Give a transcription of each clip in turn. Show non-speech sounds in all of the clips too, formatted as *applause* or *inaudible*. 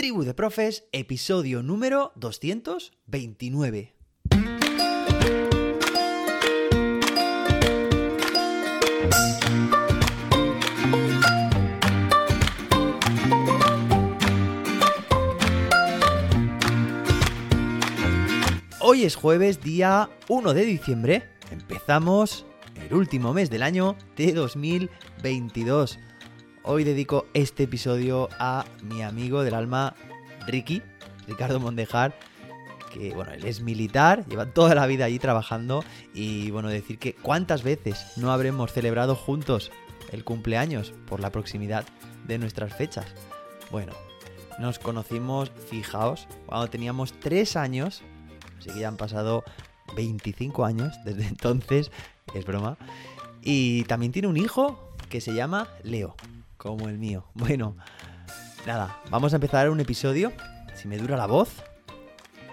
Tribu de Profes, episodio número 229. Hoy es jueves, día 1 de diciembre. Empezamos el último mes del año de 2022. Hoy dedico este episodio a mi amigo del alma, Ricky, Ricardo Mondejar, que bueno, él es militar, lleva toda la vida allí trabajando y bueno, decir que cuántas veces no habremos celebrado juntos el cumpleaños por la proximidad de nuestras fechas. Bueno, nos conocimos, fijaos, cuando teníamos 3 años, así que ya han pasado 25 años desde *laughs* entonces, es broma, y también tiene un hijo que se llama Leo como el mío. Bueno, nada, vamos a empezar un episodio. Si me dura la voz,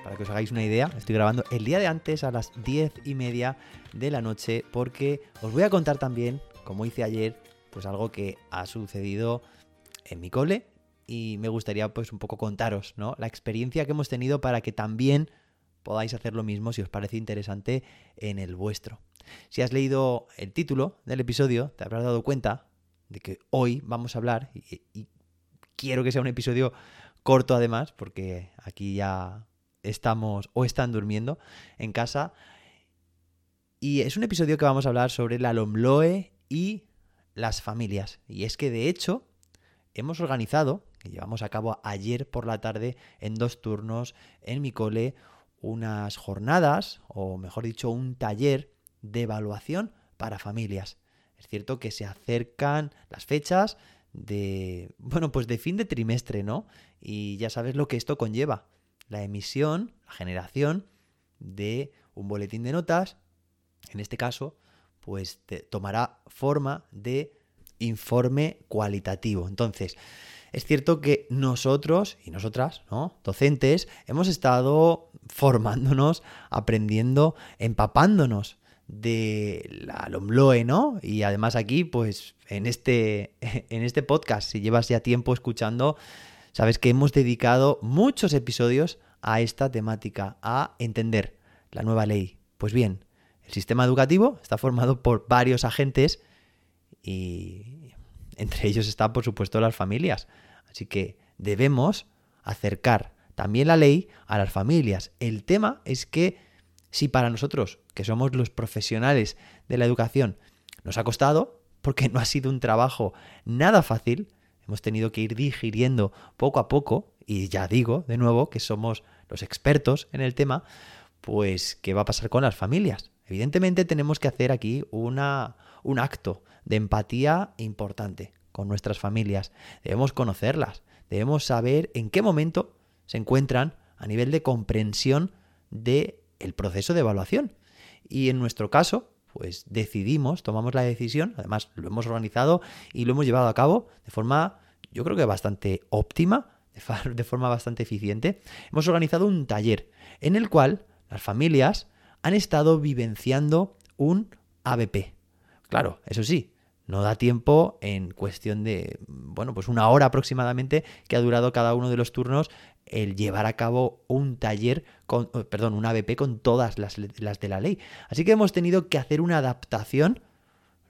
para que os hagáis una idea, estoy grabando el día de antes a las 10 y media de la noche porque os voy a contar también, como hice ayer, pues algo que ha sucedido en mi cole y me gustaría pues un poco contaros, ¿no? La experiencia que hemos tenido para que también podáis hacer lo mismo si os parece interesante en el vuestro. Si has leído el título del episodio, te habrás dado cuenta de que hoy vamos a hablar, y, quiero que sea un episodio corto además, porque aquí ya estamos o están durmiendo en casa. Y es un episodio que vamos a hablar sobre la Lomloe y las familias. Y es que de hecho hemos organizado, que llevamos a cabo ayer por la tarde en dos turnos en mi cole, unas jornadas, o mejor dicho, un taller de evaluación para familias. Es cierto que se acercan las fechas de, bueno, pues de fin de trimestre, ¿no? Y ya sabes lo que esto conlleva. La emisión, la generación de un boletín de notas, en este caso, pues tomará forma de informe cualitativo. Entonces, es cierto que nosotros y nosotras, ¿no? Docentes, hemos estado formándonos, aprendiendo, empapándonos de la Lomloe, ¿no? Y además aquí, pues en este, *laughs* en este podcast, si llevas ya tiempo escuchando, sabes que hemos dedicado muchos episodios a esta temática, a entender la nueva ley. Pues bien, el sistema educativo está formado por varios agentes y entre ellos está, por supuesto, las familias. Así que debemos acercar también la ley a las familias. El tema es que si para nosotros, que somos los profesionales de la educación, nos ha costado, porque no ha sido un trabajo nada fácil, hemos tenido que ir digiriendo poco a poco, y ya digo de nuevo que somos los expertos en el tema, pues ¿qué va a pasar con las familias? Evidentemente tenemos que hacer aquí una, un acto de empatía importante con nuestras familias. Debemos conocerlas, debemos saber en qué momento se encuentran a nivel de comprensión de el proceso de evaluación. Y en nuestro caso, pues decidimos, tomamos la decisión, además lo hemos organizado y lo hemos llevado a cabo de forma, yo creo que bastante óptima, de *laughs* forma bastante eficiente. Hemos organizado un taller en el cual las familias han estado vivenciando un ABP. Claro, eso sí, no da tiempo en cuestión de, bueno, pues una hora aproximadamente que ha durado cada uno de los turnos el llevar a cabo un taller, con, eh, perdón, un ABP con todas las, las de la ley. Así que hemos tenido que hacer una adaptación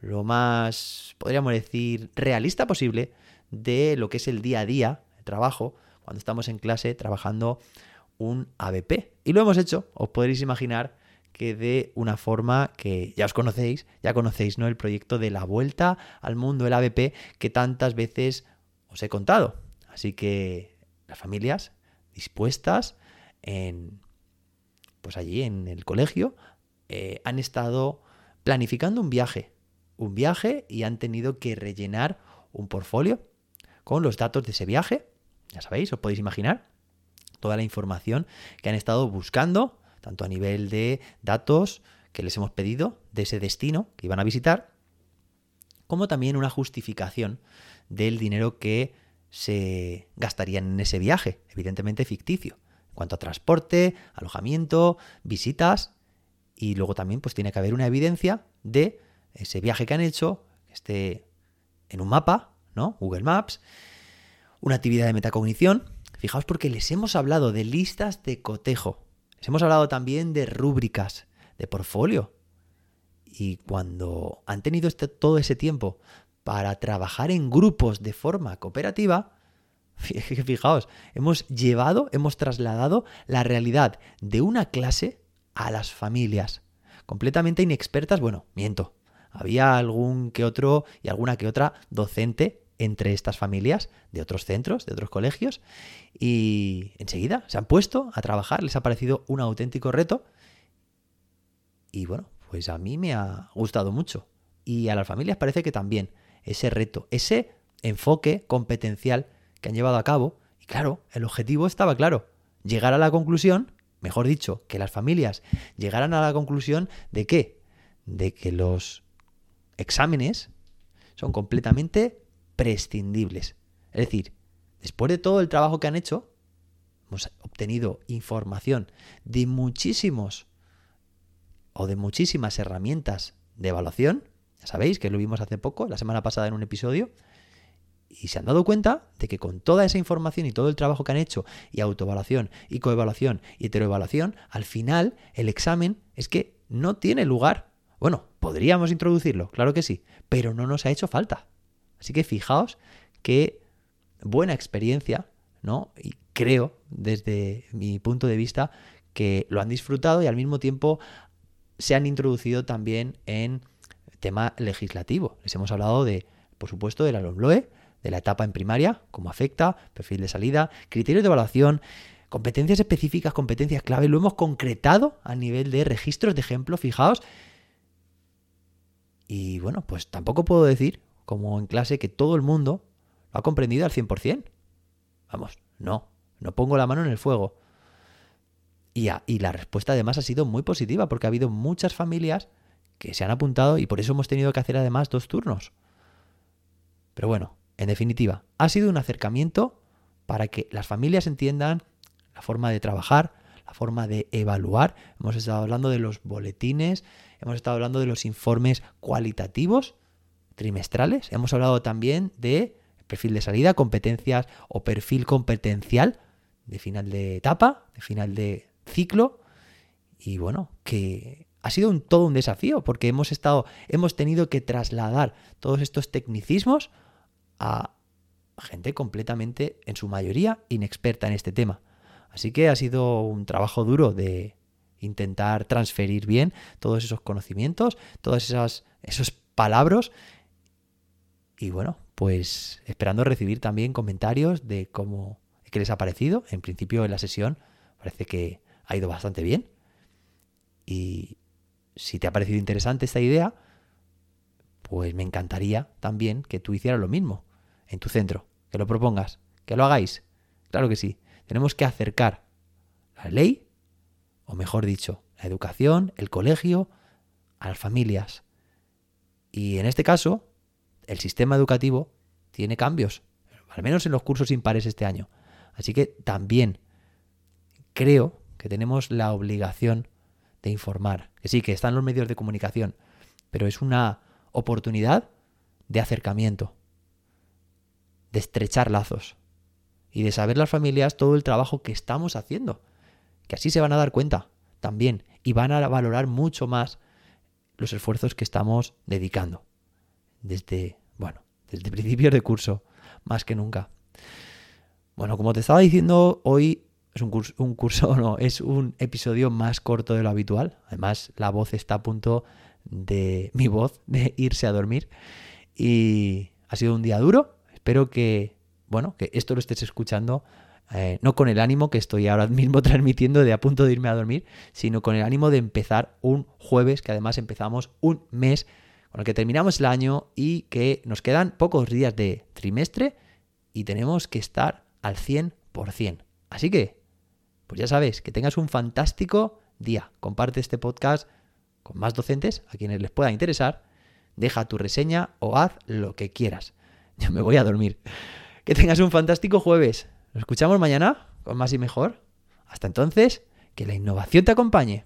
lo más, podríamos decir, realista posible de lo que es el día a día, el trabajo, cuando estamos en clase trabajando un ABP. Y lo hemos hecho, os podréis imaginar que de una forma que ya os conocéis, ya conocéis, ¿no? El proyecto de la vuelta al mundo, el ABP, que tantas veces os he contado. Así que las familias dispuestas en, pues allí en el colegio, eh, han estado planificando un viaje, un viaje y han tenido que rellenar un portfolio con los datos de ese viaje. Ya sabéis, os podéis imaginar toda la información que han estado buscando, tanto a nivel de datos que les hemos pedido de ese destino que iban a visitar, como también una justificación del dinero que se gastarían en ese viaje, evidentemente ficticio, en cuanto a transporte, alojamiento, visitas, y luego también pues tiene que haber una evidencia de ese viaje que han hecho, que esté en un mapa, ¿no? Google Maps, una actividad de metacognición, Fijaos porque les hemos hablado de listas de cotejo, les hemos hablado también de rúbricas, de portfolio. Y cuando han tenido este, todo ese tiempo para trabajar en grupos de forma cooperativa, *laughs* fijaos, hemos llevado, hemos trasladado la realidad de una clase a las familias, completamente inexpertas, bueno, miento, había algún que otro y alguna que otra docente entre estas familias de otros centros, de otros colegios, y enseguida se han puesto a trabajar, les ha parecido un auténtico reto, y bueno, pues a mí me ha gustado mucho, y a las familias parece que también ese reto, ese enfoque competencial que han llevado a cabo, y claro, el objetivo estaba claro, llegar a la conclusión, mejor dicho, que las familias llegaran a la conclusión de qué, de que los exámenes son completamente prescindibles. Es decir, después de todo el trabajo que han hecho, hemos obtenido información de muchísimos o de muchísimas herramientas de evaluación. Ya sabéis que lo vimos hace poco, la semana pasada en un episodio. Y se han dado cuenta de que con toda esa información y todo el trabajo que han hecho, y autoevaluación, y coevaluación, y heteroevaluación, al final el examen es que no tiene lugar. Bueno, podríamos introducirlo, claro que sí, pero no nos ha hecho falta. Así que fijaos qué buena experiencia, ¿no? Y creo, desde mi punto de vista, que lo han disfrutado y al mismo tiempo se han introducido también en tema legislativo. Les hemos hablado de, por supuesto, de la de la etapa en primaria, cómo afecta, perfil de salida, criterios de evaluación, competencias específicas, competencias clave. Lo hemos concretado a nivel de registros de ejemplo, fijaos. Y bueno, pues tampoco puedo decir como en clase que todo el mundo lo ha comprendido al 100%. Vamos, no, no pongo la mano en el fuego. Y, y la respuesta además ha sido muy positiva porque ha habido muchas familias que se han apuntado y por eso hemos tenido que hacer además dos turnos. Pero bueno, en definitiva, ha sido un acercamiento para que las familias entiendan la forma de trabajar, la forma de evaluar. Hemos estado hablando de los boletines, hemos estado hablando de los informes cualitativos trimestrales. Hemos hablado también de perfil de salida, competencias o perfil competencial de final de etapa, de final de ciclo. Y bueno, que ha sido todo un desafío porque hemos estado, hemos tenido que trasladar todos estos tecnicismos a gente completamente, en su mayoría, inexperta en este tema. Así que ha sido un trabajo duro de intentar transferir bien todos esos conocimientos, todas esas esos palabras y bueno, pues esperando recibir también comentarios de cómo, les ha parecido. En principio en la sesión parece que ha ido bastante bien. Y si te ha parecido interesante esta idea, pues me encantaría también que tú hicieras lo mismo en tu centro, que lo propongas, que lo hagáis. Claro que sí. Tenemos que acercar la ley, o mejor dicho, la educación, el colegio, a las familias. Y en este caso, el sistema educativo tiene cambios, al menos en los cursos impares este año. Así que también creo que tenemos la obligación de informar. Que sí, que están los medios de comunicación, pero es una oportunidad de acercamiento, de estrechar lazos y de saber las familias todo el trabajo que estamos haciendo. Que así se van a dar cuenta también y van a valorar mucho más los esfuerzos que estamos dedicando desde, bueno, desde *laughs* principios de curso, más que nunca. Bueno, como te estaba diciendo, hoy es un curso, un curso, *laughs* no, es un episodio más corto de lo habitual. Además, la voz está a punto de, mi voz, de irse a dormir. Y ha sido un día duro. Espero que, bueno, que esto lo estés escuchando eh, no con el ánimo que estoy ahora mismo *laughs* transmitiendo de a punto de irme a dormir, sino con el ánimo de empezar un jueves, que además empezamos un mes con el que terminamos el año y que nos quedan pocos días de trimestre y tenemos que estar al 100%. Así que, pues ya sabes, que tengas un fantástico día. Comparte este podcast con más docentes a quienes les pueda interesar. Deja tu reseña o haz lo que quieras. *laughs* Yo me voy a dormir. Que tengas un fantástico jueves. Nos escuchamos mañana con más y mejor. Hasta entonces, que la innovación te acompañe.